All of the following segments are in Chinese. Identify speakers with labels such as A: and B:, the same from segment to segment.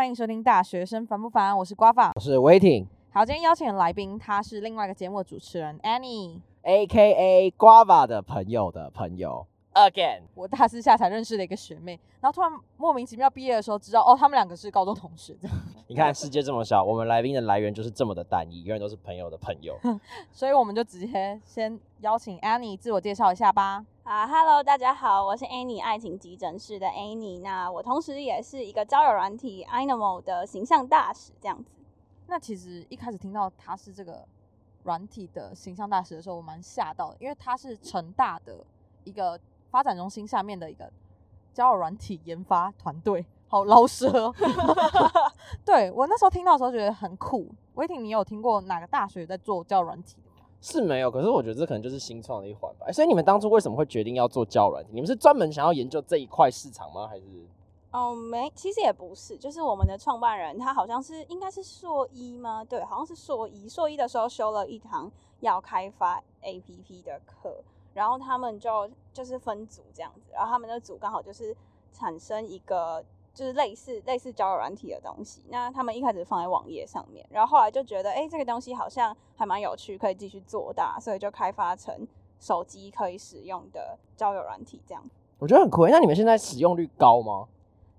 A: 欢迎收听《大学生烦不烦》，我是瓜法。
B: 我是 Waiting
A: 好，今天邀请的来宾，他是另外一个节目的主持人 Annie。
B: A K A Guava 的朋友的朋友 again。
A: 我大四下才认识的一个学妹，然后突然莫名其妙毕业的时候知道，哦，他们两个是高中同学，这样。
B: 你看世界这么小，我们来宾的来源就是这么的单一，永远都是朋友的朋友。
A: 所以我们就直接先邀请 Annie 自我介绍一下吧。
C: 啊哈喽，大家好，我是 Annie 爱情急诊室的 Annie。那我同时也是一个交友软体 Animal 的形象大使，这样子。
A: 那其实一开始听到他是这个软体的形象大使的时候，我蛮吓到的，因为他是成大的一个发展中心下面的一个交友软体研发团队，好老舌哦。对我那时候听到的时候觉得很酷。威霆，你有听过哪个大学在做交友软体的吗？
B: 是没有，可是我觉得这可能就是新创的一环吧。所以你们当初为什么会决定要做交友软？你们是专门想要研究这一块市场吗？还是
C: 哦，没，其实也不是，就是我们的创办人他好像是应该是硕一吗？对，好像是硕一。硕一的时候修了一堂要开发 APP 的课，然后他们就就是分组这样子，然后他们的组刚好就是产生一个就是类似类似交友软体的东西。那他们一开始放在网页上面，然后后来就觉得，哎、这个东西好像还蛮有趣，可以继续做大，所以就开发成手机可以使用的交友软体这样。
B: 我觉得很酷欸。那你们现在使用率高吗？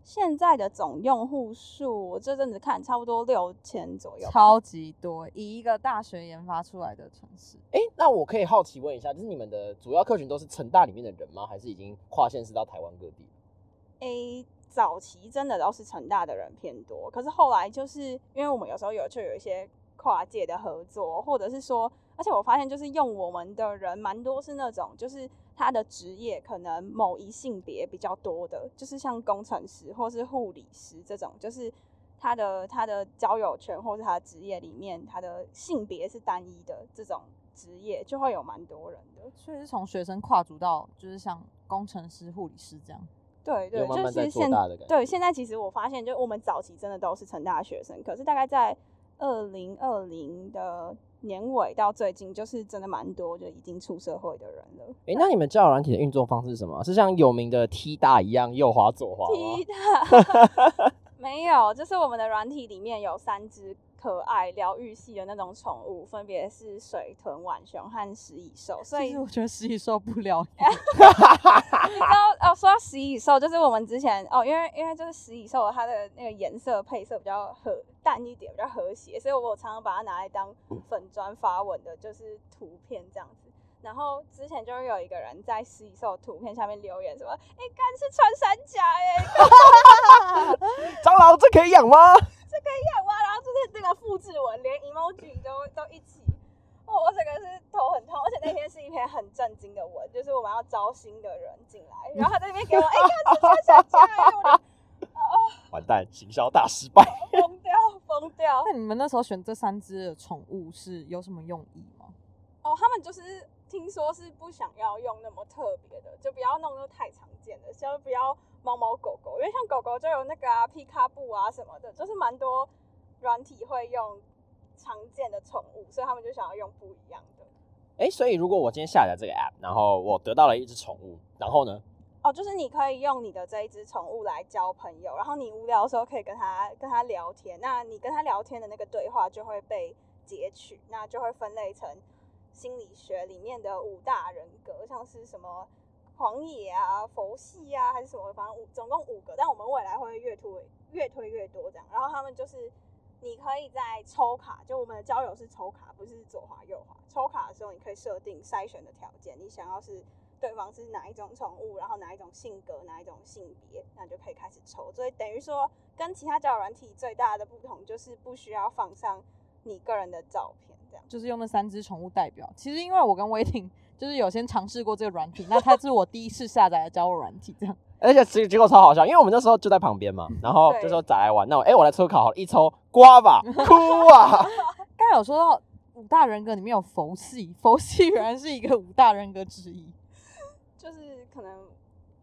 C: 现在的总用户数，我这阵子看差不多六千左右。
A: 超级多，以一个大学研发出来的城市，
B: 哎、那我可以好奇问一下，就是你们的主要客群都是成大里面的人吗？还是已经跨县市到台湾各地
C: ？A 早期真的都是成大的人偏多，可是后来就是因为我们有时候有就有一些跨界的合作，或者是说，而且我发现就是用我们的人蛮多是那种就是他的职业可能某一性别比较多的，就是像工程师或是护理师这种，就是他的他的交友圈或是他的职业里面他的性别是单一的这种职业，就会有蛮多人的。
A: 所以是从学生跨足到就是像工程师、护理师这样。
C: 对对，
B: 慢慢
C: 就是现对现在其实我发现，就我们早期真的都是成大学生，可是大概在二零二零的年尾到最近，就是真的蛮多就已经出社会的人了。
B: 哎、那你们交友软体的运作方式是什么？是像有名的 T 大一样右滑左滑吗？
C: 踢他 没有，就是我们的软体里面有三只可爱疗愈系的那种宠物，分别是水豚、浣熊和食蚁兽，所以
A: 其实我觉得食蚁兽不了
C: 你知道哦，说到食蚁兽，就是我们之前哦，因为因为就是食蚁兽它的那个颜色配色比较和淡一点，比较和谐，所以我常常把它拿来当粉砖发文的，就是图片这样子。然后之前就有一个人在食蚁兽图片下面留言说：“哎、干是穿山甲耶，
B: 蟑螂这可以养吗？
C: 这可以养吗？”然后就是这个复制文，连 emoji 都都一起。哦，我整个是头很痛，而且那天是一篇很震惊的文，就是我们要招新的人进来，然后他在那边给我，哎、看是穿山甲耶，我就
B: 完蛋，行销大失败。
C: 疯掉，疯掉！
A: 那你们那时候选这三只的宠物是有什么用意吗？
C: 哦，他们就是听说是不想要用那么特别的，就不要弄得太常见的，就不要猫猫狗狗，因为像狗狗就有那个啊皮卡布啊什么的，就是蛮多软体会用常见的宠物，所以他们就想要用不一样的。
B: 哎、所以如果我今天下载这个 app，然后我得到了一只宠物，然后呢？
C: 哦，就是你可以用你的这一只宠物来交朋友，然后你无聊的时候可以跟它跟它聊天，那你跟它聊天的那个对话就会被截取，那就会分类成心理学里面的五大人格，像是什么狂野啊、佛系啊，还是什么，反正五总共五个，但我们未来会越推越推越多这样。然后他们就是你可以在抽卡，就我们的交友是抽卡，不是左滑右滑。抽卡的时候，你可以设定筛选的条件，你想要是对方是哪一种宠物，然后哪一种性格，哪一种性别，那就可以开始抽。所以等于说，跟其他交友软体最大的不同就是不需要放上你个人的照片，这样。
A: 就是用那三只宠物代表。其实因为我跟威霆就是有先尝试过这个软体，那它是我第一次下载的交友软体，这样。
B: 而且结结果超好笑，因为我们那时候就在旁边嘛，然后
C: 对
B: 就说再来玩，那我哎、我来抽卡好了，一抽瓜吧，哭啊！
A: 刚才有说到五大人格里面有佛系，佛系原来是一个五大人格之一。
C: 就是可能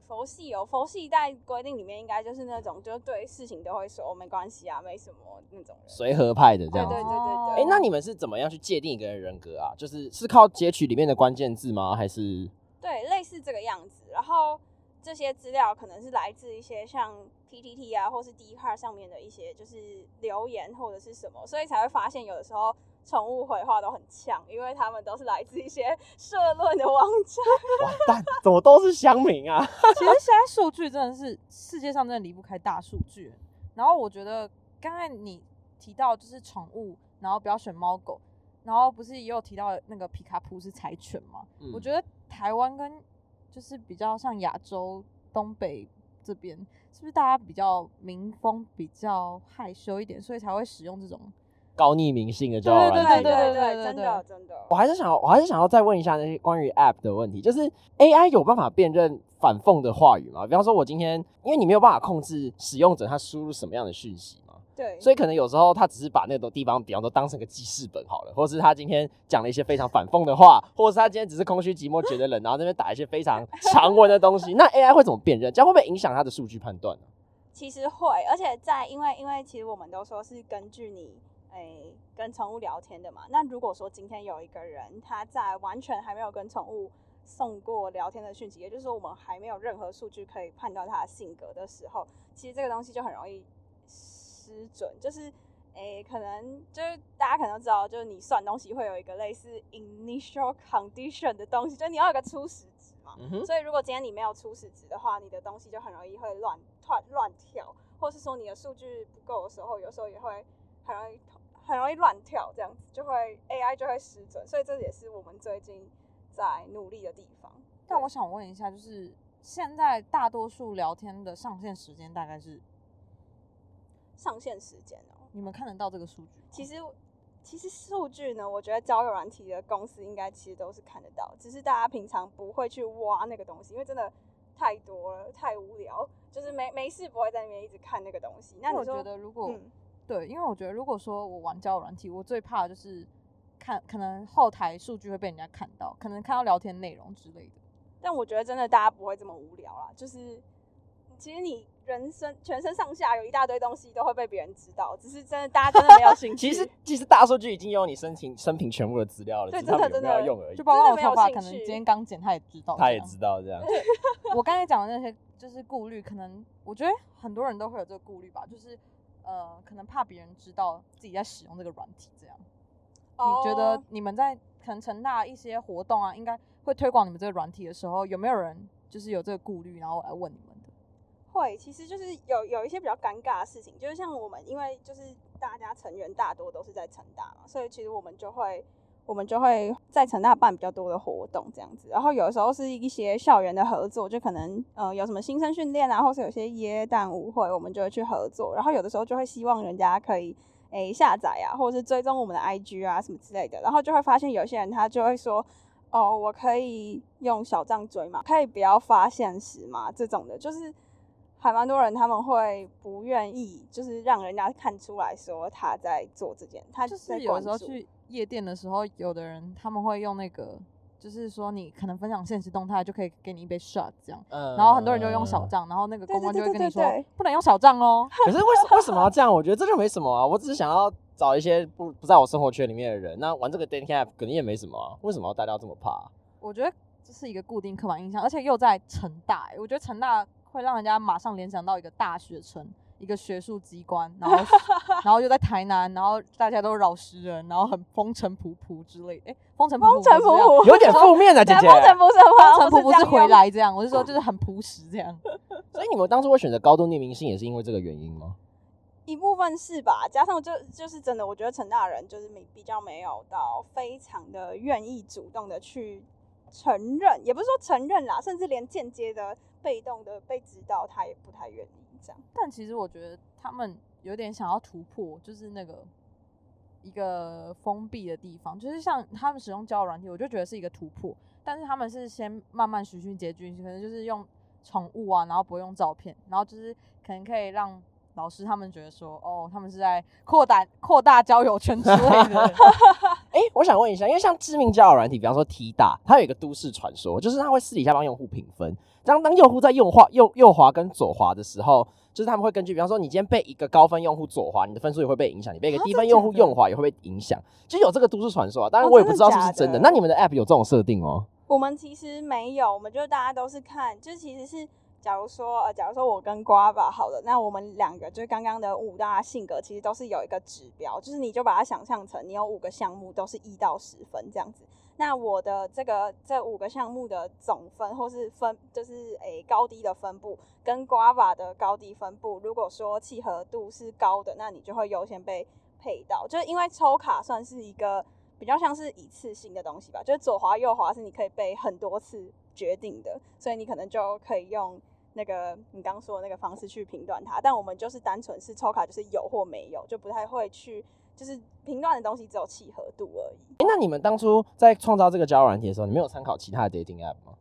C: 佛系哦，佛系在规定里面应该就是那种，就是对事情都会说、哦、没关系啊，没什么那种人。
B: 随和派的这
C: 对对
B: 样子。
A: 哦
C: 对对对。
B: 哎、那你们是怎么样去界定一个人人格啊？就是是靠截取里面的关键字吗？还是
C: 对，类似这个样子。然后这些资料可能是来自一些像 PTT 啊，或是 d c a r 上面的一些就是留言或者是什么，所以才会发现有的时候宠物回话都很呛，因为他们都是来自一些社论的网站。
B: 完蛋，怎么都是乡民啊？
A: 其实现在数据真的是世界上真的离不开大数据。然后我觉得刚才你提到就是宠物，然后不要选猫狗，然后不是也有提到那个皮卡普是柴犬吗？我觉得台湾跟就是比较像亚洲东北这边，是不是大家比较民风比较害羞一点，所以才会使用这种
B: 高匿名性的交友软件？
C: 对对对对，真的真的。
B: 我还是想，我还是想要再问一下那些关于 App 的问题，就是 AI 有办法辨认？反讽的话语吗，比方说，我今天因为你没有办法控制使用者他输入什么样的讯息嘛，
C: 对，
B: 所以可能有时候他只是把那种地方，比方说当成个记事本好了，或者是他今天讲了一些非常反讽的话，或者是他今天只是空虚寂寞觉得冷，然后那边打一些非常长文的东西，那 AI 会怎么辨认？这样会不会影响他的数据判断呢？
C: 其实会，而且在因为因为其实我们都说是根据你诶跟宠物聊天的嘛，那如果说今天有一个人他在完全还没有跟宠物送过聊天的讯息，也就是说，我们还没有任何数据可以判断他的性格的时候，其实这个东西就很容易失准。就是，诶，可能就是大家可能知道，就是你算东西会有一个类似 initial condition 的东西，就是你要有个初始值嘛。所以，如果今天你没有初始值的话，你的东西就很容易会乱乱乱跳，或是说你的数据不够的时候，有时候也会很容易很容易乱跳，这样子就会 AI 就会失准。所以，这也是我们最近。在努力的地方，
A: 但我想问一下，就是现在大多数聊天的上线时间大概是
C: 上线时间哦？
A: 你们看得到这个数据？
C: 其实，其实数据呢，我觉得交友软体的公司应该其实都是看得到，只是大家平常不会去挖那个东西，因为真的太多了，太无聊，就是没没事不会在那边一直看那个东西。那
A: 我觉得如果对，因为我觉得如果说我玩交友软体，我最怕的就是。看，可能后台数据会被人家看到，可能看到聊天内容之类的。
C: 但我觉得真的大家不会这么无聊啦，就是其实你人生全身上下有一大堆东西都会被别人知道，只是真的大家真的没有兴 趣。
B: 其实其实大数据已经有你申请生平全部的资料了，
C: 对，真的真的
B: 要用而已。
A: 就包括我头发，可能今天刚剪，他也知道，
B: 他也知道这样。
A: 我刚才讲的那些就是顾虑，可能我觉得很多人都会有这个顾虑吧，就是呃，可能怕别人知道自己在使用这个软体这样。你觉得你们在可能成大一些活动啊，应该会推广你们这个软体的时候，有没有人就是有这个顾虑，然后来问你们的？
C: 会，其实就是有有一些比较尴尬的事情，就是像我们，因为就是大家成员大多都是在成大嘛，所以其实我们就会我们就会在成大办比较多的活动这样子，然后有的时候是一些校园的合作，就可能呃有什么新生训练啊，或是有些耶诞舞会，我们就会去合作，然后有的时候就会希望人家可以。诶，下载啊，或者是追踪我们的 IG 啊，什么之类的，然后就会发现有些人他就会说，哦，我可以用小账追嘛，可以不要发现实嘛，这种的，就是还蛮多人他们会不愿意，就是让人家看出来说他在做这件，他
A: 就是有时候去夜店的时候，有的人他们会用那个。就是说，你可能分享现实动态就可以给你一杯 shot 这样，嗯然后很多人就用小账，然后那个公关就会跟你说不能用小账哦。
B: 可是为什为什么要这样？我觉得这就没什么啊，我只是想要找一些不不在我生活圈里面的人，那玩这个 dating app 肯定也没什么啊。为什么大家要这么怕？
A: 我觉得这是一个固定刻板印象，而且又在成大，我觉得成大会让人家马上联想到一个大学城。一个学术机关，然后然后又在台南，然后大家都老实人，然后很风尘仆仆之类。哎，风尘
C: 风尘仆仆，
B: 有点负面的姐姐。
C: 风尘不是
A: 风尘仆仆是回来这样，我是说 就是很朴实这样。
B: 所以你们当初会选择高度匿名性，也是因为这个原因吗？
C: 一部分是吧，加上就就是真的，我觉得陈大人就是没比较没有到非常的愿意主动的去承认，也不是说承认啦，甚至连间接的被动的被指导，他也不太愿意。
A: 这样但其实我觉得他们有点想要突破，就是那个一个封闭的地方，就是像他们使用交友软体，我就觉得是一个突破。但是他们是先慢慢循序渐进，可能就是用宠物啊，然后不用照片，然后就是可能可以让老师他们觉得说，哦，他们是在扩大扩大交友圈之类的。
B: 哎，我想问一下，因为像知名交友软体，比方说 T 大，它有一个都市传说，就是它会私底下帮用户评分。当当用户在用滑右右滑跟左滑的时候，就是他们会根据，比方说你今天被一个高分用户左滑，你的分数也会被影响；你被一个低分用户右滑也会被影响。就有这个都市传说啊，当然我也不知道是不是真的。那你们的 App 有这种设定哦？
C: 我们其实没有，我们就大家都是看，就其实是假如说呃，假如说我跟瓜吧，好了，那我们两个就是刚刚的五大性格，其实都是有一个指标，就是你就把它想象成你有五个项目，都是一到十分这样子。那我的这个这五个项目的总分或是分，就是诶高低的分布，跟 Guava 的高低分布，如果说契合度是高的，那你就会优先被配到。就是因为抽卡算是一个比较像是一次性的东西吧，就是左滑右滑是你可以被很多次决定的，所以你可能就可以用那个你刚说的那个方式去评断它。但我们就是单纯是抽卡，就是有或没有，就不太会去。就是评断的东西只有契合度而已。
B: 哎，那你们当初在创造这个交友软体的时候，你没有参考其他的 dating app 吗？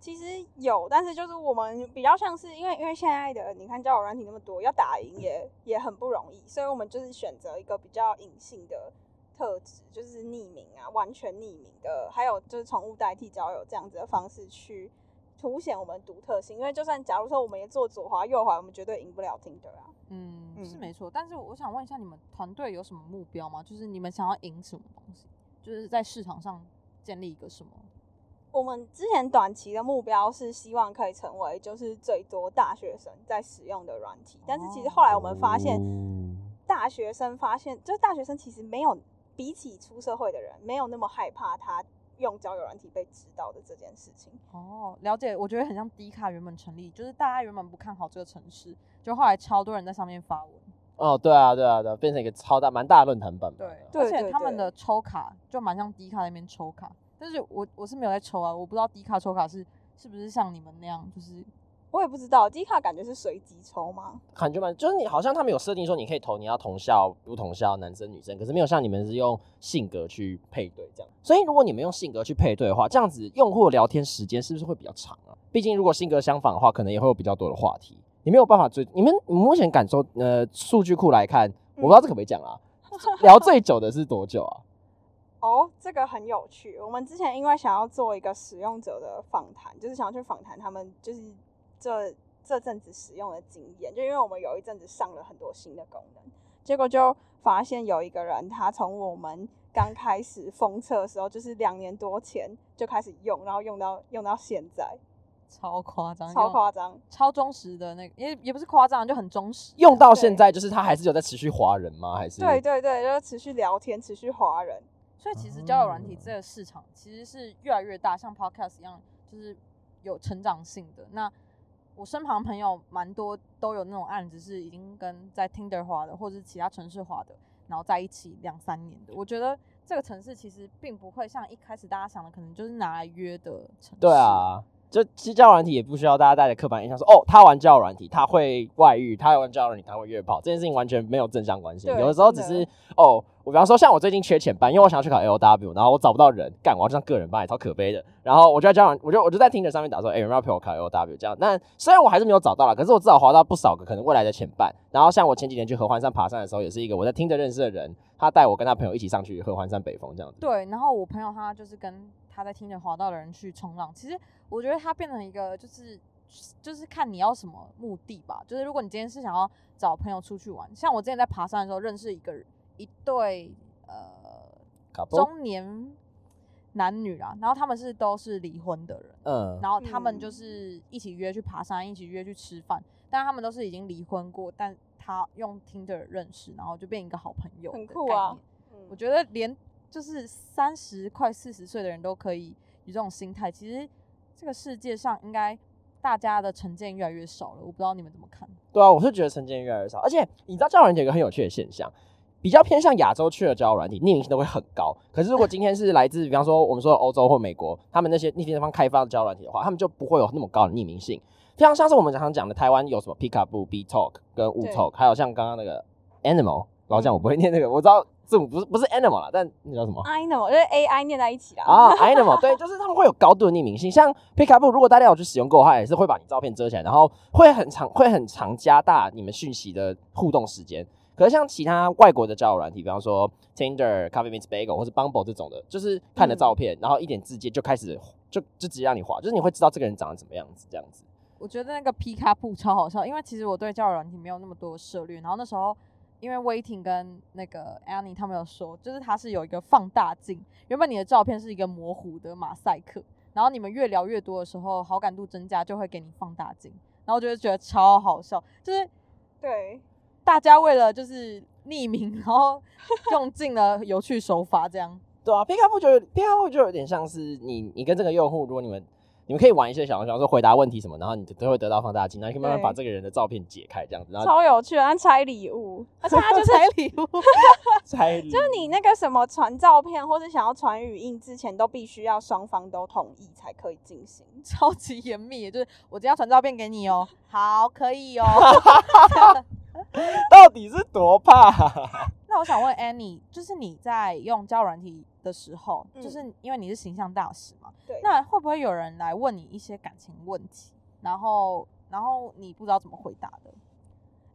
C: 其实有，但是就是我们比较像是因为因为现在的你看交友软体那么多，要打赢也也很不容易，所以我们就是选择一个比较隐性的特质，就是匿名啊，完全匿名的，还有就是宠物代替交友这样子的方式去。凸显我们独特性，因为就算假如说我们也做左滑右滑，我们绝对赢不了 Tinder 啊。
A: 嗯，是没错。但是我想问一下，你们团队有什么目标吗？就是你们想要赢什么东西？就是在市场上建立一个什么？
C: 我们之前短期的目标是希望可以成为就是最多大学生在使用的软体，但是其实后来我们发现，大学生发现就是大学生其实没有比起出社会的人没有那么害怕他。用交友软体被知道的这件事情
A: 哦，了解。我觉得很像迪卡原本成立，就是大家原本不看好这个城市，就后来超多人在上面发文。
B: 哦，对啊，对啊，对，变成一个超大、蛮大的论坛版。
A: 对，而且他们的抽卡就蛮像迪卡那边抽卡，但是我我是没有在抽啊，我不知道迪卡抽卡是是不是像你们那样，就是。
C: 我也不知道，低卡感觉是随机抽吗？
B: 感觉蛮，就是你好像他们有设定说你可以投你要同校不同校男生女生，可是没有像你们是用性格去配对这样。所以如果你们用性格去配对的话，这样子用户聊天时间是不是会比较长啊？毕竟如果性格相反的话，可能也会有比较多的话题。你没有办法追你们目前感受呃数据库来看，我不知道这可不可以讲啊？聊最久的是多久啊？
C: 哦，这个很有趣。我们之前因为想要做一个使用者的访谈，就是想要去访谈他们，就是。这这阵子使用的经验，就因为我们有一阵子上了很多新的功能，结果就发现有一个人，他从我们刚开始封测的时候，就是两年多前就开始用，然后用到用到现在，
A: 超夸张，
C: 超夸张，
A: 超忠实的那个，也也不是夸张，就很忠实。
B: 用到现在，就是他还是有在持续划人吗？还是
C: 对对对，就是持续聊天，持续划人。
A: 所以其实交友软体这个市场其实是越来越大，像 Podcast 一样，就是有成长性的那。我身旁朋友蛮多都有那种案子，是已经跟在 Tinder 滑的，或者是其他城市划的，然后在一起两三年的。我觉得这个城市其实并不会像一开始大家想的，可能就是拿来约的城市。
B: 对啊。就其实交友软体也不需要大家带着刻板印象说哦，他玩交友软体他会外遇，他玩交友软体他会约炮，这件事情完全没有正向关系。有的时候只是哦，我比方说像我最近缺钱班，因为我想要去考 L W，然后我找不到人干，我要上个人班，也超可悲的。然后我就在交友，我就我就在听着上面打说，哎，有没有陪我考 L W 这样？那虽然我还是没有找到了，可是我至少划到不少个可能未来的前半。然后像我前几年去合欢山爬山的时候，也是一个我在听着认识的人，他带我跟他朋友一起上去合欢山北峰这样子。
A: 对，然后我朋友他就是跟。他在听着滑道的人去冲浪，其实我觉得他变成一个就是就是看你要什么目的吧。就是如果你今天是想要找朋友出去玩，像我之前在爬山的时候认识一个一对呃中年男女啊，然后他们是都是离婚的人，嗯，然后他们就是一起约去爬山，一起约去吃饭，但他们都是已经离婚过，但他用听着认识，然后就变一个好朋友，
C: 很酷啊。
A: 我觉得连。就是三十快四十岁的人都可以有这种心态，其实这个世界上应该大家的成见越来越少了。我不知道你们怎么看？
B: 对啊，我是觉得成见越来越少，而且你知道交友软件有个很有趣的现象，比较偏向亚洲区的交友软体，匿名性都会很高。可是如果今天是来自比方说我们说欧洲或美国，他们那些那些地方开发的交友软体的话，他们就不会有那么高的匿名性。非常像是我们常常讲的台湾有什么 Pickup、B Talk 跟 U Talk，还有像刚刚那个 Animal，老讲我不会念那个，我知道。字母不是不是 animal 啦，但那叫什么
C: ？animal 就是 A I 念在一起啦。
B: 啊，animal 对，就是他们会有高度的匿名性。像 Pickup，如果大家有去使用过的话，也是会把你照片遮起来，然后会很长会很长加大你们讯息的互动时间。可是像其他外国的交友软体，比方说 Tinder、Coffee Meets Bagel 或是 Bumble 这种的，就是看的照片，然后一点字节就开始就就直接让你滑，就是你会知道这个人长得怎么样子这样子。
A: 我觉得那个 Pickup 超好笑，因为其实我对交友软体没有那么多涉猎，然后那时候。因为 Waiting 跟那个 Annie 他们有说，就是它是有一个放大镜。原本你的照片是一个模糊的马赛克，然后你们越聊越多的时候，好感度增加就会给你放大镜。然后我就会觉得超好笑，就是
C: 对，
A: 大家为了就是匿名，然后用尽了有趣手法，这样。
B: 对啊，偏看不就有偏看不就有点像是你你跟这个用户，如果你们你们可以玩一些小游戏，比方说回答问题什么，然后你都会得到放大镜，然后你可以慢慢把这个人的照片解开，这样子，然后
C: 超有趣的，像 拆礼物，而且他就是
A: 拆礼物，
B: 猜
C: 就是你那个什么传照片或者想要传语音之前，都必须要双方都同意才可以进行。
A: 超级严密，就是我今天要传照片给你哦，好，可以哦。
B: 到底是多怕？
A: 那我想问 Annie，就是你在用交友软体的时候，
C: 嗯
A: 就是因为你是形象大使嘛，
C: 对，
A: 那会不会有人来问你一些感情问题，然后然后你不知道怎么回答的？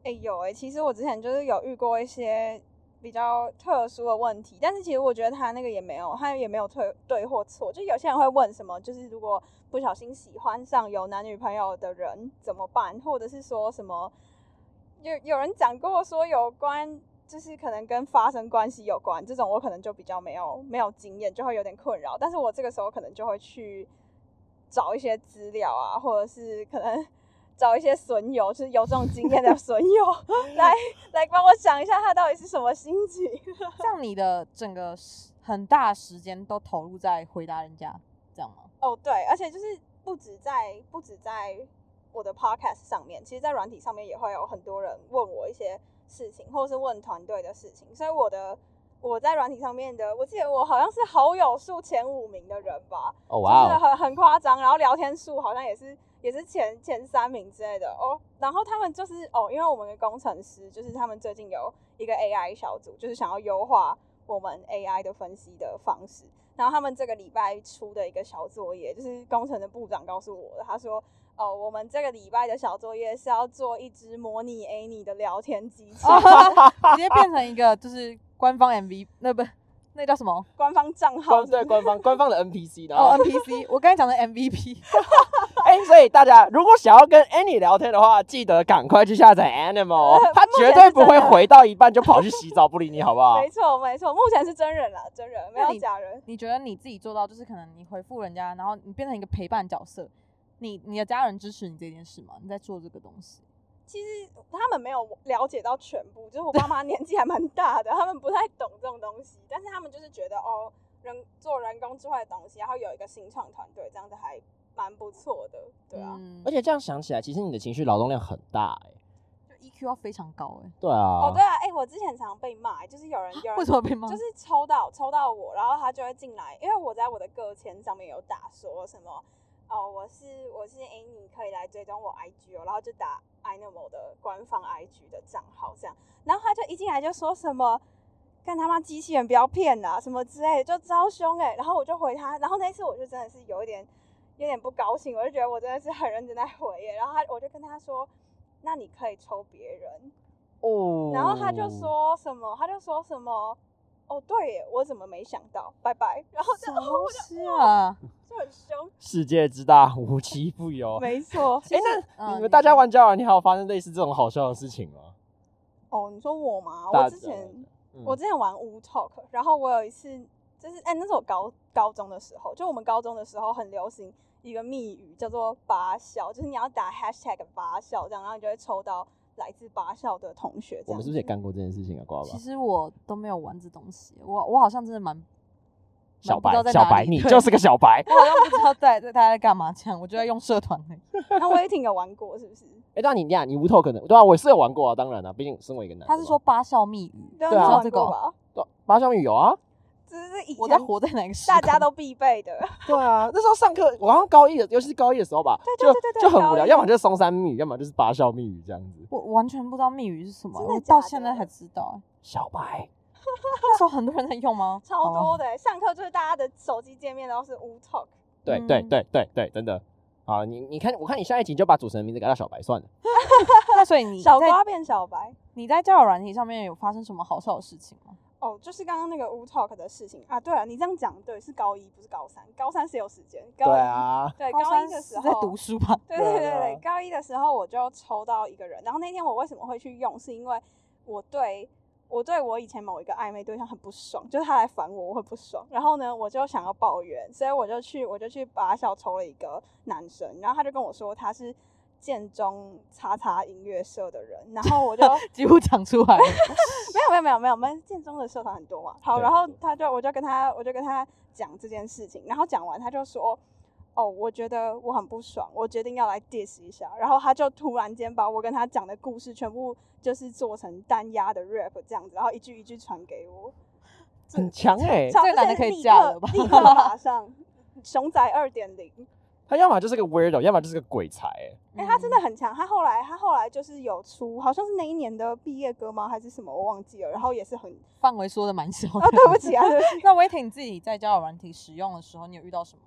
C: 哎、有哎、其实我之前就是有遇过一些比较特殊的问题，但是其实我觉得他那个也没有，他也没有对对或错。就有些人会问什么，就是如果不小心喜欢上有男女朋友的人怎么办，或者是说什么，有有人讲过说有关。就是可能跟发生关系有关，这种我可能就比较没有没有经验，就会有点困扰。但是我这个时候可能就会去找一些资料啊，或者是可能 找一些损友，就是有这种经验的 损友来来帮我想一下他到底是什么心情。
A: 这样你的整个时很大时间都投入在回答人家，这样吗？
C: 哦，对，而且就是不止在不止在我的 podcast 上面，其实在软体上面也会有很多人问我一些事情，或者是问团队的事情，所以我的。我在软体上面的，我记得我好像是好友数前五名的人吧，
B: 哦
C: 就是很很夸张，然后聊天数好像也是也是前前三名之类的哦。然后他们就是哦，因为我们的工程师就是他们最近有一个 AI 小组，就是想要优化我们 AI 的分析的方式。然后他们这个礼拜出的一个小作业，就是工程的部长告诉我的，他说。哦，我们这个礼拜的小作业是要做一只模拟 Annie 的聊天机器，
A: 直接变成一个就是官方 MV，那不那叫什么？
C: 官方账号
B: 官对官方官方的 NPC，然
A: 哦
B: 后
A: ，NPC，我刚才讲的 MVP。
B: 哎、所以大家如果想要跟 Annie 聊天的话，记得赶快去下载 Animal，哦他
C: 目前
B: 绝对不会回到一半就跑去洗澡不理你，好不好？
C: 没错没错，目前是真人啦，真人没
A: 那你
C: 有假人。
A: 你觉得你自己做到，就是可能你回复人家，然后你变成一个陪伴角色，你你的家人支持你这件事吗？你在做这个东西？
C: 其实他们没有了解到全部，就是我 爸妈年纪还蛮大的，他们不太懂这种东西，但是他们就是觉得哦，人做人工智慧的东西，然后有一个新创团队，这样子还蛮不错的，对啊。
A: 嗯
B: 而且这样想起来，其实你的情绪劳动量很大哎、
A: 就 EQ 要非常高哎、
B: 对啊，
C: 哦，对啊，哎、我之前常被骂，就是有人 有人
A: 为什么被骂？
C: 就是抽到抽到我，然后他就会进来，因为我在我的个签上面有打说什么哦，我是我是 Amy，可以来追踪我 IG 哦，然后就打 iNomo 的官方 IG 的账号这样，然后他就一进来就说什么。干他妈机器人不要骗啦，什么之类的，就招凶哎、然后我就回他，然后那一次我就真的是有一点有点不高兴，我就觉得我真的是很认真在回耶、然后他我就跟他说，那你可以抽别人，
B: 哦，
C: 然后他就说什么，他就说什么，哦对耶，我怎么没想到，拜拜，然后就
A: 什 么东西啊？
C: 就很凶，
B: 世界之大，无奇不有。
C: 没错。
B: 哎、那
A: 嗯
B: 你们大家玩交友软体还有发生类似这种好笑的事情吗？
C: 哦，你说我吗？我之前
B: 嗯
C: 我之前玩 Wu Talk，然后我有一次就是哎、那是我高高中的时候，就我们高中的时候很流行一个密语叫做八笑，就是你要打 hashtag 八笑这样，然后你就会抽到来自八校的同学。
B: 我们是不是也干过这件事情啊？瓜吧
A: 其，实我都没有玩这东西，我我好像真的蛮
B: 小白，小白，你就是个小白。
A: 我好像不知道在在大家在干嘛，这样我就在用社团。
C: 那我也挺有玩过，是不是？
B: 哎、那你呀，你无头可能对啊，我是有玩过啊，当然啊，毕竟身为一个男。
A: 他是说八校密语，
C: 对
B: 对啊
A: 这个
B: 八小米有啊，
C: 只是以
A: 我在活在哪个时空
C: 大家都必备的。
B: 对啊，那时候上课，我好像高一的，尤其是高一的时候吧，
C: 对对对对
B: 就就很无聊，
C: 一
B: 要么就是松山密语，要么就是八校密语这样子。
A: 我完全不知道密语是什么，
C: 真的
A: 我到
C: 假的
A: 现在才知道。
B: 小白，
A: 那时候很多人在用吗？
C: 超
A: 好吧
C: 多的欸，上课就是大家的手机界面都是 Wu Talk。
B: 对对
A: 嗯
B: 对对对，真的。好，你你看，我看你下一集就把主持人名字改到小白算了。
A: 那所以你在
C: 小瓜变小白。
A: 你在交友软体上面有发生什么好笑的事情吗？
C: 哦，就是刚刚那个 Wu Talk 的事情啊。对啊，你这样讲对，是高一不是高三，高三是有时间。高
B: 对，啊，
C: 对，高
A: 三
C: 一的时候
A: 是在读书吧？
C: 对对对
B: 对啊，
C: 高一的时候我就抽到一个人，然后那天我为什么会去用，是因为我对我对我以前某一个暧昧对象很不爽，就是他来烦我，我很不爽。然后呢，我就想要抱怨，所以我就去我就去把小抽了一个男生，然后他就跟我说他是建中叉叉音乐社的人，然后我就
A: 几乎讲出来了。
C: 没有没有没有没有，我们建中的社团很多嘛。好，然后他就我就跟他我就跟他讲这件事情，然后讲完他就说。哦，我觉得我很不爽，我决定要来 diss 一下。然后他就突然间把我跟他讲的故事全部就是做成单压的 rap 这样子，然后一句一句传给我。
B: 很强哎、
C: 超
A: 这个男的可以
C: 而且立刻
A: 嫁了吧
C: 立刻马上熊仔二点零。
B: 他要么就是个 weirdo，要么就是个鬼才、欸。
C: 哎、他真的很强。他后来，他后来就是有出，好像是那一年的毕业歌吗？还是什么？我忘记了。然后也是很，
A: 范围说的蛮小的。
C: 哦，对不起啊，对不起。
A: 那威霆你自己在交友软体使用的时候，你有遇到什么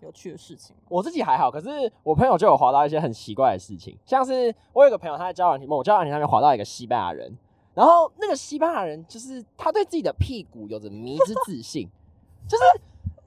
A: 有趣的事情吗？
B: 我自己还好，可是我朋友就有滑到一些很奇怪的事情，像是我有个朋友他在交友软体，我交友软体上面滑到一个西班牙人，然后那个西班牙人就是他对自己的屁股有着迷之自信，就是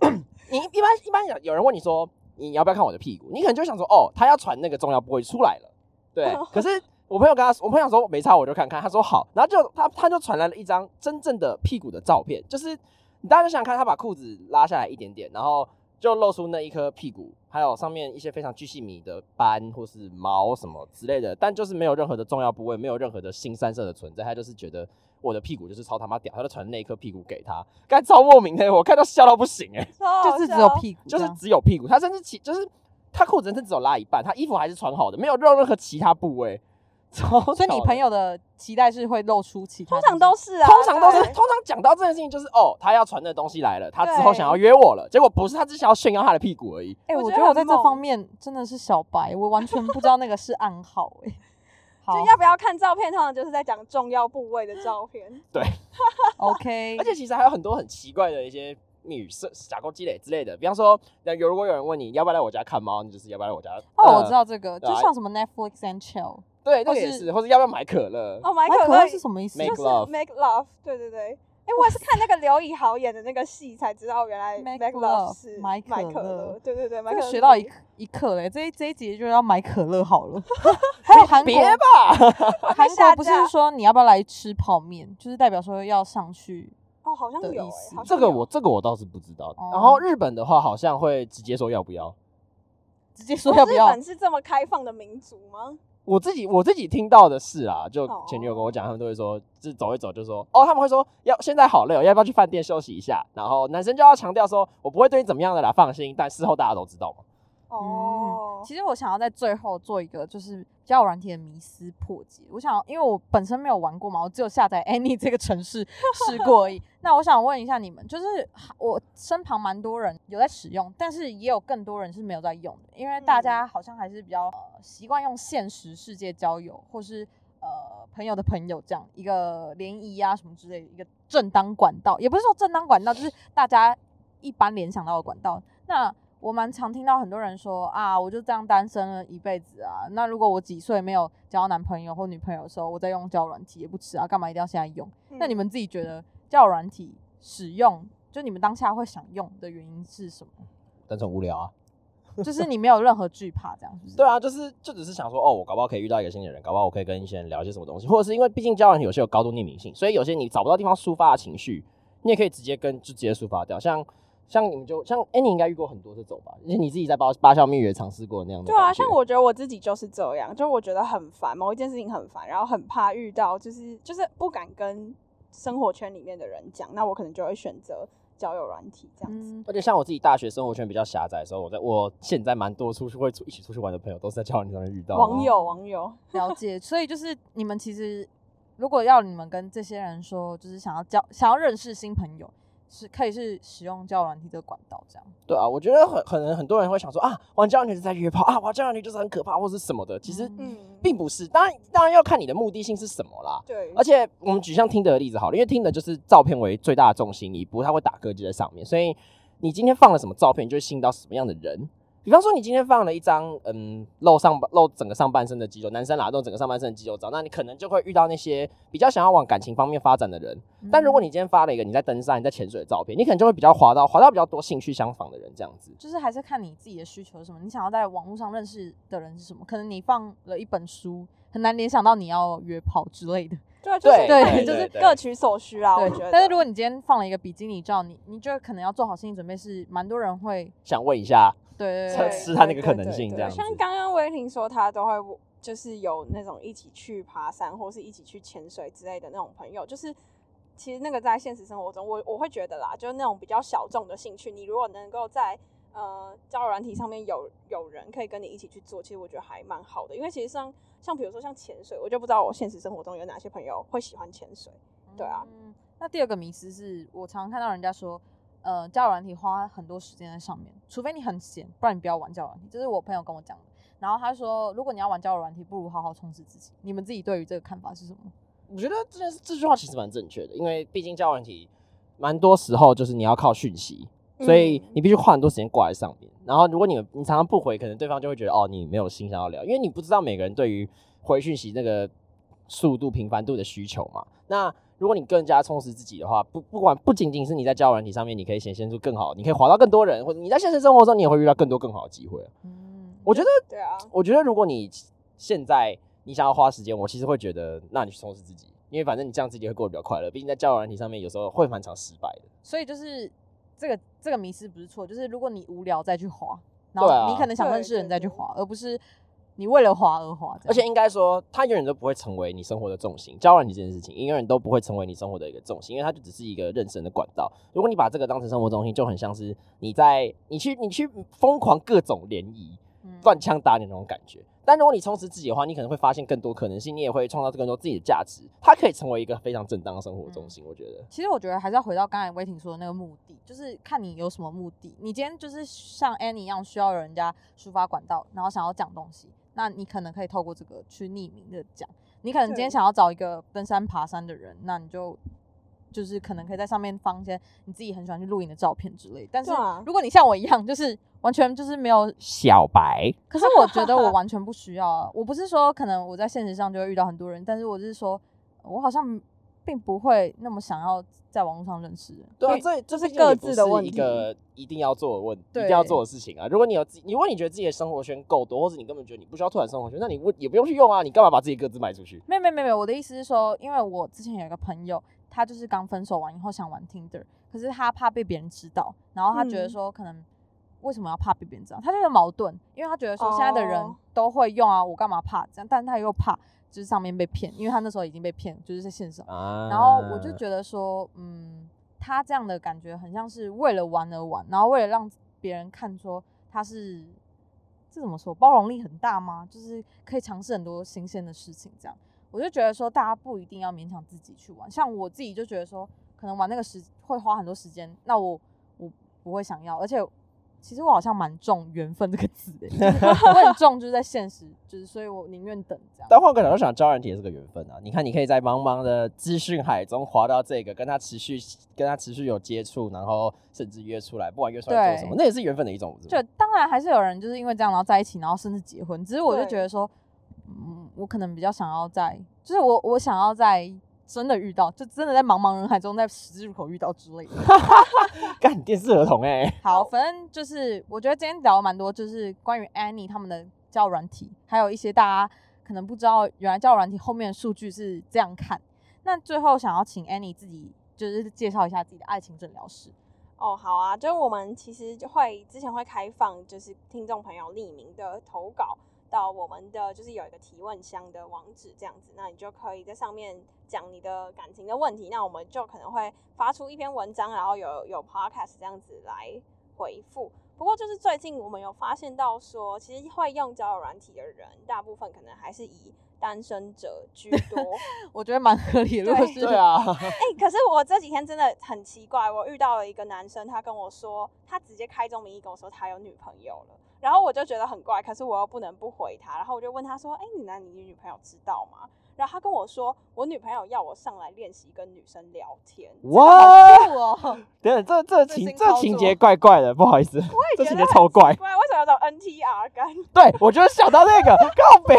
B: 你一般一般有有人问你说你要不要看我的屁股，你可能就想说哦，他要传那个重要部位出来了，对，可是。我朋友跟他，我朋友说没差，我就看看。他说好，然后就他他就传来了一张真正的屁股的照片，就是你大家就想想看，他把裤子拉下来一点点，然后就露出那一颗屁股，还有上面一些非常巨细靡的斑或是毛什么之类的，但就是没有任何的重要部位，没有任何的新三色的存在，他就是觉得我的屁股就是超他妈屌，他就传那一颗屁股给他，该超莫名的，我看到笑到不行哎、
A: 就是只有屁股，
B: 就是只有屁股，他甚至其就是他裤子真的只有拉一半，他衣服还是穿好的，没有露任何其他部位，超
A: 所以你朋友的期待是会露出其他
C: 通，常都是啊，
B: 通常都是，通常讲到这件事情就是哦，他要传的东西来了，他之后想要约我了，结果不是，他只想要炫耀他的屁股而已。
A: 哎、
C: 我
A: 我觉得我在这方面真的是小白，我完全不知道那个是暗号哎、好
C: 就要不要看照片，通常就是在讲重要部位的照片。
A: 对，OK，
B: 而且其实还有很多很奇怪的一些密语、设假构积累之类的，比方说，那有如果有人问你要不要来我家看猫，你就是要不要来我家。
A: 哦，
B: 呃
A: 我知，道这个，就像什么 Netflix and Chill，
B: 对，那也是，或者要不要买可乐？
C: 哦，买
A: 买可
C: 可乐
A: 乐是什么意思
B: ？Make
C: 就是
B: love
C: make love，对对对。哎、我也是看那个刘以豪演的那个戏才知道，原来
A: Make
C: make love，love 是
A: 买可
C: 对对对，买
A: 这个
C: 可乐
A: 学到一课一课嘞，这一这一节就要买可乐好了。还有韩国，
B: 别吧，
A: 韩
C: 下
A: 国不是
C: 架
A: 说你要不要来吃泡面，就是代表说要上去。
C: 哦，好像有
B: 这个我这个我倒是不知道。
A: 哦
B: 然后日本的话，好像会直接说要不要。
A: 直接说要不要
C: 日？本是这么开放的民族吗？
B: 我自己我自己听到的是啊，就
C: 哦
B: 前女友跟我讲，他们都会说，就走一走就说，哦，他们会说要现在好累哦，要不要去饭店休息一下？然后男生就要强调说，我不会对你怎么样的啦，放心。但事后大家都知道嘛。
C: 哦，
A: 其实我想要在最后做一个就是交友软体的迷思破解。我想，因为我本身没有玩过嘛，我只有下载 Any 这个城市试过而已。那我想问一下你们，就是我身旁蛮多人有在使用，但是也有更多人是没有在用的，因为大家好像还是比较呃习惯用现实世界交友，或是呃朋友的朋友这样一个联谊啊什么之类的一个正当管道，也不是说正当管道，就是大家一般联想到的管道。那我蛮常听到很多人说啊，我就这样单身了一辈子啊。那如果我几岁没有交男朋友或女朋友的时候，我再用交友软体也不迟啊，干嘛一定要现在用？那你
C: 嗯
A: 们自己觉得交友软体使用，就你们当下会想用的原因是什么？
B: 单纯无聊啊。
A: 就是你没有任何惧怕，这样子？
B: 对啊，就是就只是想说，哦，我搞不好可以遇到一个新的人，搞不好我可以跟一些人聊一些什么东西，或者是因为毕竟交友软体有些有高度匿名性，所以有些你找不到地方抒发的情绪，你也可以直接跟就直接抒发掉。像像你们就像哎，你应该遇过很多这种吧？而且你自己在八八校蜜月尝试过那样的
C: 对啊，像我觉得我自己就是这样，就我觉得很烦，某一件事情很烦，然后很怕遇到，就是就是不敢跟生活圈里面的人讲，那我可能就会选择交友软体这样子。
A: 嗯，
B: 而且像我自己大学生活圈比较狭窄的时候，我在我现在蛮多出去会出一起出去玩的朋友，都是在交友软件上面遇到的
C: 网友，网友，
A: 了解。所以就是你们其实如果要你们跟这些人说，就是想要交想要认识新朋友，是可以是使用交友软体这个管道这样。
B: 对啊，我觉得很可能很多人会想说啊，玩交友软件是在约炮啊，玩交友软件就是很可怕或是什么的，其实并不是。当然，当然要看你的目的性是什么啦。
C: 对，
B: 而且我们举像听的的例子好了，因为听的就是照片为最大的重心，你不太会打歌就在上面，所以你今天放了什么照片，你就会吸引到什么样的人。比方说，你今天放了一张嗯露上半露整个上半身的肌肉，男生啦露整个上半身的肌肉照，那你可能就会遇到那些比较想要往感情方面发展的人。但如果你今天发了一个你在登山、你在潜水的照片，你可能就会比较滑到滑到比较多兴趣相仿的人这样子。
A: 就是还是看你自己的需求是什么，你想要在网络上认识的人是什么？可能你放了一本书，很难联想到你要约炮之类的。
C: 对，就是
B: 对
A: 对
C: 就是各取所需啊，我觉得。
A: 但是如果你今天放了一个比基尼照，你你就可能要做好心理准备，是蛮多人会
B: 想问一下，
A: 对对
B: 测
A: 对，
B: 试它那个可能性这样子
C: 像刚刚威霆说，他都会就是有那种一起去爬山或是一起去潜水之类的那种朋友，就是其实那个在现实生活中，我我会觉得啦，就是那种比较小众的兴趣，你如果能够在呃交友软体上面有有人可以跟你一起去做，其实我觉得还蛮好的。因为其实像像比如说像潜水，我就不知道我现实生活中有哪些朋友会喜欢潜水。对啊
A: 嗯。那第二个迷思是我常常看到人家说，呃，交友软体花很多时间在上面，除非你很闲，不然你不要玩交友软体。这是我朋友跟我讲的。然后他说，如果你要玩交友软体，不如好好充实自己。你们自己对于这个看法是什么？
B: 我觉得这件事这句话其实蛮正确的，因为毕竟交友软体蛮多时候就是你要靠讯息，所以
C: 嗯
B: 你必须花很多时间挂在上面。然后如果你你常常不回，可能对方就会觉得哦你没有心想要聊，因为你不知道每个人对于回讯息那个速度、频繁度的需求嘛。那如果你更加充实自己的话，不不管不仅仅是你在交友软体上面，你可以显现出更好，你可以滑到更多人，或者你在现实生活中你也会遇到更多更好的机会。
A: 嗯，
B: 我觉得
C: 对啊，
B: 我觉得如果你现在你想要花时间，我其实会觉得，那你去充实自己，因为反正你这样自己会过得比较快乐。毕竟在交友软体上面，有时候会蛮常失败的。
A: 所以就是这个这个迷失不是错，就是如果你无聊再去滑，然后你可能想认识的人再去滑，而不是你为了滑而滑。
B: 而且应该说，它永远都不会成为你生活的重心。交友软体这件事情，永远都不会成为你生活的一个重心，因为它就只是一个认识人的管道。如果你把这个当成生活中心，就很像是你在你去你去疯狂各种联谊，
A: 嗯
B: 乱枪打你那种感觉。但如果你充实自己的话，你可能会发现更多可能性，你也会创造更多自己的价值。它可以成为一个非常正当的生活中心，我觉得。
A: 其实我觉得还是要回到刚才威婷说的那个目的，就是看你有什么目的。你今天就是像 Annie 一样需要有人家抒发管道，然后想要讲东西，那你可能可以透过这个去匿名的讲。你可能今天想要找一个登山爬山的人，那你就就是可能可以在上面放一些你自己很喜欢去露营的照片之类。但是如果你像我一样，就是完全就是没有
B: 小白，
A: 可是我觉得我 完全不需要啊！我不是说可能我在现实上就会遇到很多人，但是我是说，我好像并不会那么想要在网络上认识人。
B: 对啊，这这
C: 是各自的问题
B: 一个一定要做的问，一定要做的事情啊。如果你有自己，如果你觉得自己的生活圈够多，或者你根本觉得你不需要拓展生活圈，那你不也不用去用啊，你干嘛把自己各自卖出去？
A: 没有没有没有没，我的意思是说，因为我之前有一个朋友，他就是刚分手完以后想玩 Tinder，可是他怕被别人知道，然后他觉得
C: 嗯
A: 说可能为什么要怕被别人知道？他就有矛盾，因为他觉得说现在的人
C: 哦
A: 都会用啊，我干嘛怕这样？但是他又怕就是上面被骗，因为他那时候已经被骗，就是在线上。
B: 啊
A: 然后我就觉得说，嗯，他这样的感觉很像是为了玩而玩，然后为了让别人看说他是这怎么说，包容力很大吗？就是可以尝试很多新鲜的事情，这样我就觉得说，大家不一定要勉强自己去玩。像我自己就觉得说，可能玩那个时会花很多时间，那我我不会想要，而且。其实我好像蛮重缘分这个字的，就是 我很重，就是在现实，就是所以我宁愿等这样。
B: 但换个角度想，招人体也是个缘分啊。你看，你可以在茫茫的资讯海中划到这个，跟他持续跟他持续有接触，然后甚至约出来，不管约出来做什么，那也是缘分的一种。
A: 就当然还是有人就是因为这样然后在一起，然后甚至结婚。只是我就
C: 对
A: 觉得说，嗯，我可能比较想要在，就是我我想要在真的遇到，就真的在茫茫人海中，在十字路口遇到之类的。
B: 干电视儿童哎、
A: 好，反正就是我觉得今天聊了蛮多，就是关于 Annie 他们的交友软体，还有一些大家可能不知道，原来交友软体后面的数据是这样看。那最后想要请 Annie 自己就是介绍一下自己的爱情诊疗室。
C: 哦，好啊，就是我们其实就会之前会开放，就是听众朋友匿名的投稿到我们的就是有一个提问箱的网址这样子，那你就可以在上面讲你的感情的问题，那我们就可能会发出一篇文章，然后有有 podcast 这样子来回复。不过就是最近我们有发现到说，其实会用交友软体的人，大部分可能还是以单身者居 多。
A: 我觉得蛮合理的。
C: 对
B: 啊，
C: 哎、可是我这几天真的很奇怪，我遇到了一个男生，他跟我说，他直接开宗明义跟我说他有女朋友了，然后我就觉得很怪，可是我又不能不回他，然后我就问他说，哎、你那你女朋友知道吗？然后他跟我说，我女朋友要我上来练习跟女生聊天。
B: 哇，等等，这这情这情节怪怪的，不好意思，这情节
C: 觉得很
B: 超怪
C: 为什么要找 NTR 感？
B: 对，我就想到那个 靠北，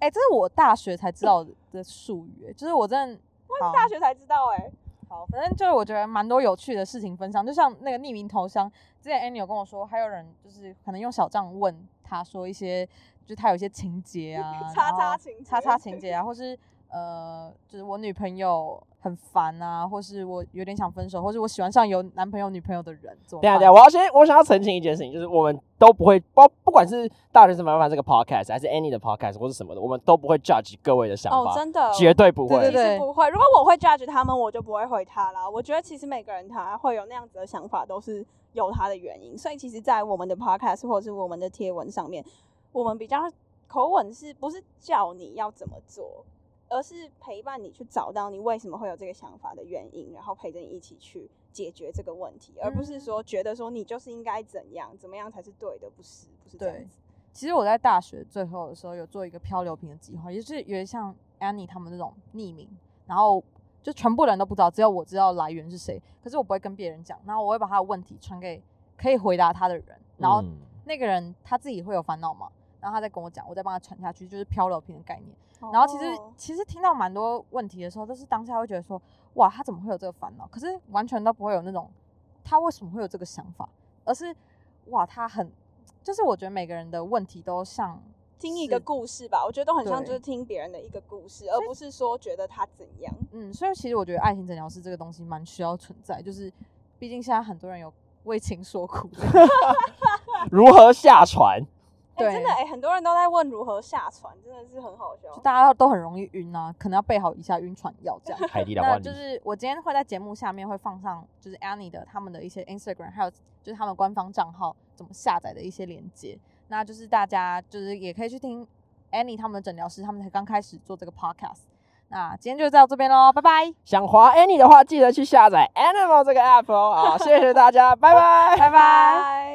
A: 哎、这是我大学才知道的术语、欸，就是我真的好
C: 大学才知道、哎，
A: 好，反正就是我觉得蛮多有趣的事情分享，就像那个匿名头像，之前 Annie 有跟我说，还有人就是可能用小账问他说一些，就是他有一些情节啊，
C: 叉叉情节
A: 叉叉情节啊，或是呃，就是我女朋友很烦啊，或是我有点想分手，或是我喜欢上有男朋友女朋友的人，怎么办？
B: 对啊对啊，我要先我想要澄清一件事情，就是我们都不会包，不管是大学生烦烦这个 podcast 还是 any 的 podcast 或是什么的，我们都不会 judge 各位的想
C: 哦，
B: 法，
C: 真的，
B: 绝对不会。
A: 对对
C: 其实不会。如果我会 judge 他们，我就不会回他啦。我觉得其实每个人他会有那样子的想法，都是有他的原因。所以其实，在我们的 podcast 或者是我们的贴文上面，我们比较口吻是不是叫你要怎么做，而是陪伴你去找到你为什么会有这个想法的原因，然后陪着你一起去解决这个问题，而不是说觉得说你就是应该怎样怎么样才是对的，不是不是这样
A: 对
C: 子。
A: 其实我在大学最后的时候有做一个漂流瓶的计划，也就是有点像 Annie 他们那种匿名，然后就全部人都不知道，只有我知道来源是谁，可是我不会跟别人讲，然后我会把他的问题传给可以回答他的人，然后
B: 嗯
A: 那个人他自己会有烦恼嘛，然后他再跟我讲，我再帮他传下去，就是漂流瓶的概念。然后其实
C: 哦
A: 其实听到蛮多问题的时候，都是当下会觉得说，哇，他怎么会有这个烦恼？可是完全都不会有那种他为什么会有这个想法，而是哇，他很就是我觉得每个人的问题都像
C: 听一个故事吧，我觉得都很像就是听别人的一个故事，而不是说觉得他怎样。
A: 嗯，所以其实我觉得爱情诊疗师这个东西蛮需要存在，就是毕竟现在很多人有为情所苦的，
B: 如何下船？
C: 哎、真的
A: 对
C: 哎、很多人都在问如何下船，真的是很好笑
A: 就。大家都很容易晕啊，可能要备好一下晕船药这样。
B: 海底两万里，
A: 那就是我今天会在节目下面会放上，就是 Annie 的他们的一些 Instagram，还有就是他们官方账号怎么下载的一些链接。那就是大家就是也可以去听 Annie 他们的诊疗师，他们才刚开始做这个 podcast。那今天就到这边喽，拜拜，
B: 想滑 Annie 的话，记得去下载 Animal 这个 app 哦。啊，谢谢大家，拜拜。
A: 拜拜。